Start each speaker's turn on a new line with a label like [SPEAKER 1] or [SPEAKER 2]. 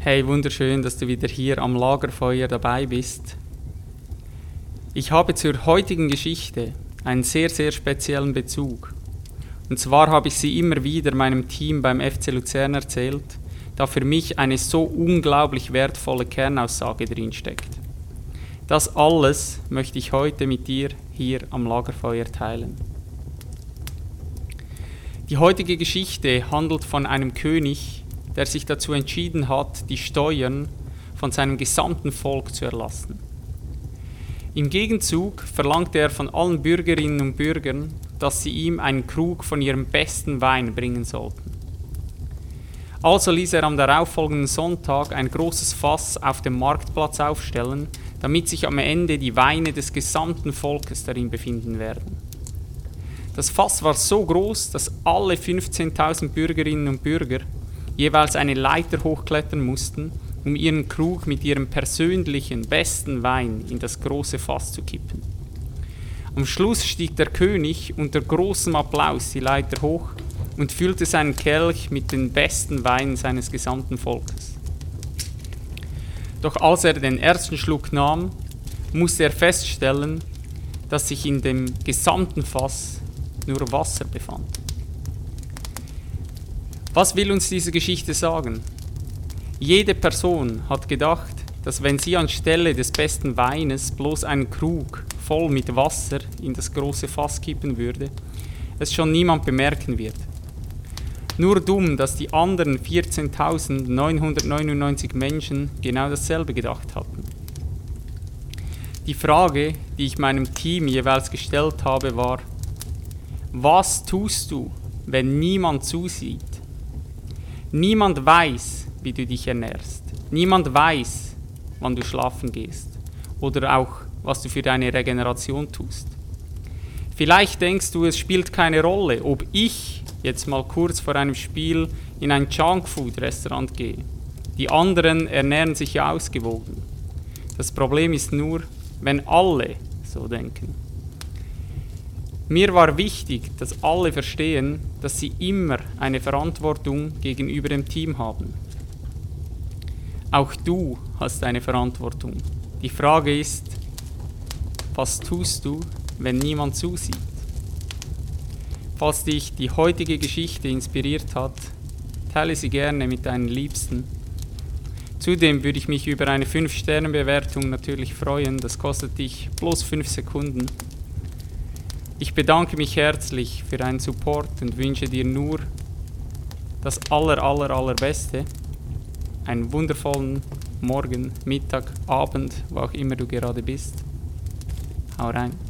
[SPEAKER 1] Hey, wunderschön, dass du wieder hier am Lagerfeuer dabei bist. Ich habe zur heutigen Geschichte einen sehr, sehr speziellen Bezug. Und zwar habe ich sie immer wieder meinem Team beim FC Luzern erzählt, da für mich eine so unglaublich wertvolle Kernaussage drinsteckt. Das alles möchte ich heute mit dir hier am Lagerfeuer teilen. Die heutige Geschichte handelt von einem König, der sich dazu entschieden hat, die Steuern von seinem gesamten Volk zu erlassen. Im Gegenzug verlangte er von allen Bürgerinnen und Bürgern, dass sie ihm einen Krug von ihrem besten Wein bringen sollten. Also ließ er am darauffolgenden Sonntag ein großes Fass auf dem Marktplatz aufstellen, damit sich am Ende die Weine des gesamten Volkes darin befinden werden. Das Fass war so groß, dass alle 15.000 Bürgerinnen und Bürger jeweils eine Leiter hochklettern mussten, um ihren Krug mit ihrem persönlichen besten Wein in das große Fass zu kippen. Am Schluss stieg der König unter großem Applaus die Leiter hoch und füllte seinen Kelch mit den besten Weinen seines gesamten Volkes. Doch als er den ersten Schluck nahm, musste er feststellen, dass sich in dem gesamten Fass nur Wasser befand. Was will uns diese Geschichte sagen? Jede Person hat gedacht, dass wenn sie anstelle des besten Weines bloß einen Krug voll mit Wasser in das große Fass kippen würde, es schon niemand bemerken wird. Nur dumm, dass die anderen 14.999 Menschen genau dasselbe gedacht hatten. Die Frage, die ich meinem Team jeweils gestellt habe, war, was tust du, wenn niemand zusieht? Niemand weiß, wie du dich ernährst. Niemand weiß, wann du schlafen gehst oder auch, was du für deine Regeneration tust. Vielleicht denkst du, es spielt keine Rolle, ob ich jetzt mal kurz vor einem Spiel in ein Junkfood-Restaurant gehe. Die anderen ernähren sich ja ausgewogen. Das Problem ist nur, wenn alle so denken. Mir war wichtig, dass alle verstehen, dass sie immer eine Verantwortung gegenüber dem Team haben. Auch du hast eine Verantwortung. Die Frage ist, was tust du, wenn niemand zusieht? Falls dich die heutige Geschichte inspiriert hat, teile sie gerne mit deinen Liebsten. Zudem würde ich mich über eine 5-Sterne-Bewertung natürlich freuen. Das kostet dich bloß 5 Sekunden. Ich bedanke mich herzlich für deinen Support und wünsche dir nur das aller, aller, allerbeste. Einen wundervollen Morgen, Mittag, Abend, wo auch immer du gerade bist. Hau rein.